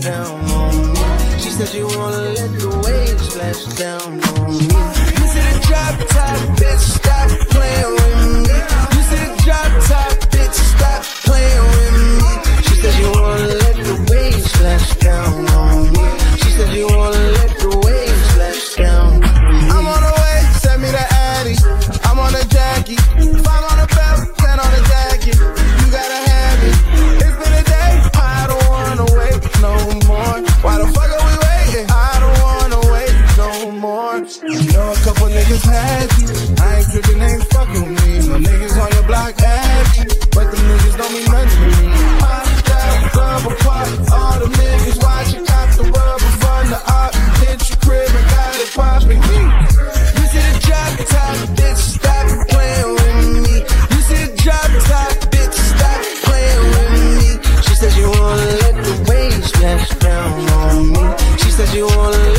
down on me. She said she wanna let the waves splash down on me. Had you. I ain't tripping, ain't fucking with me. No niggas on your block had you, but the niggas don't mean nothing to me. Pop club apart, all the niggas watching, got the rubber from the op. Hit your crib and got it popping. You see the drop top, bitch, stop playing with me. You see the drop top, bitch, stop playing with me. She said she wanna let the waves splash down on me. She said she wanna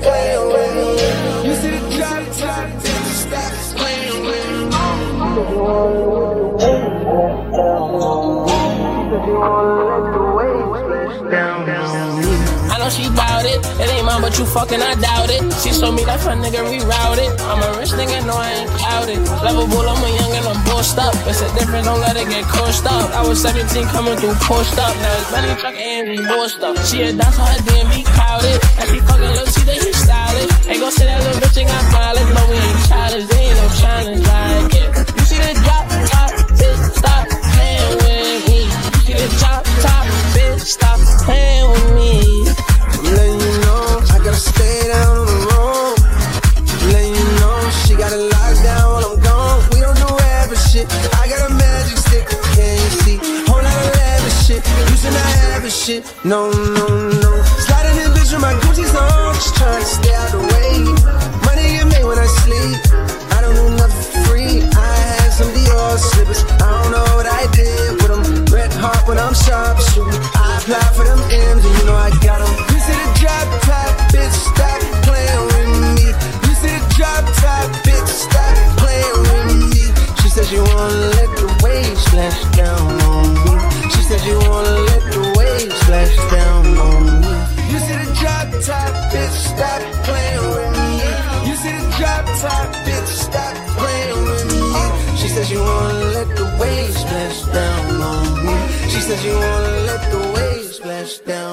playing with me. You see the bitch, stop playing with me. Know she bout it. It ain't mine, but you fucking, I doubt it. She told me that fun nigga rerouted. I'm a rich nigga, no, I ain't clouded. Lovable, I'm a young and I'm bossed up. It's a difference, don't let it get coached up. I was 17 coming through pushed up. Now it's money truck and we bossed up. She a dancer, her DMV crowded. And she fucking look, see that he styled shit. I got a magic stick, can you see? Whole lot of lavish shit. Used to not have this shit. No, no, no. Sliding in bitch with my Gucci's on. Just trying to stay out the way. Money get made when I sleep. I don't do nothing for free. I had some Dior slippers. I don't know what I did with them. Red heart when I'm sharp shooting. I apply for them M's wanna let the waves splash down on me. She said she wanna let the waves splash down on me. You see the drop top, bitch, stop playing with me. You see the drop top, bitch, stop playing with me. She said she wanna let the waves splash down on me. She said she wanna let the waves splash down.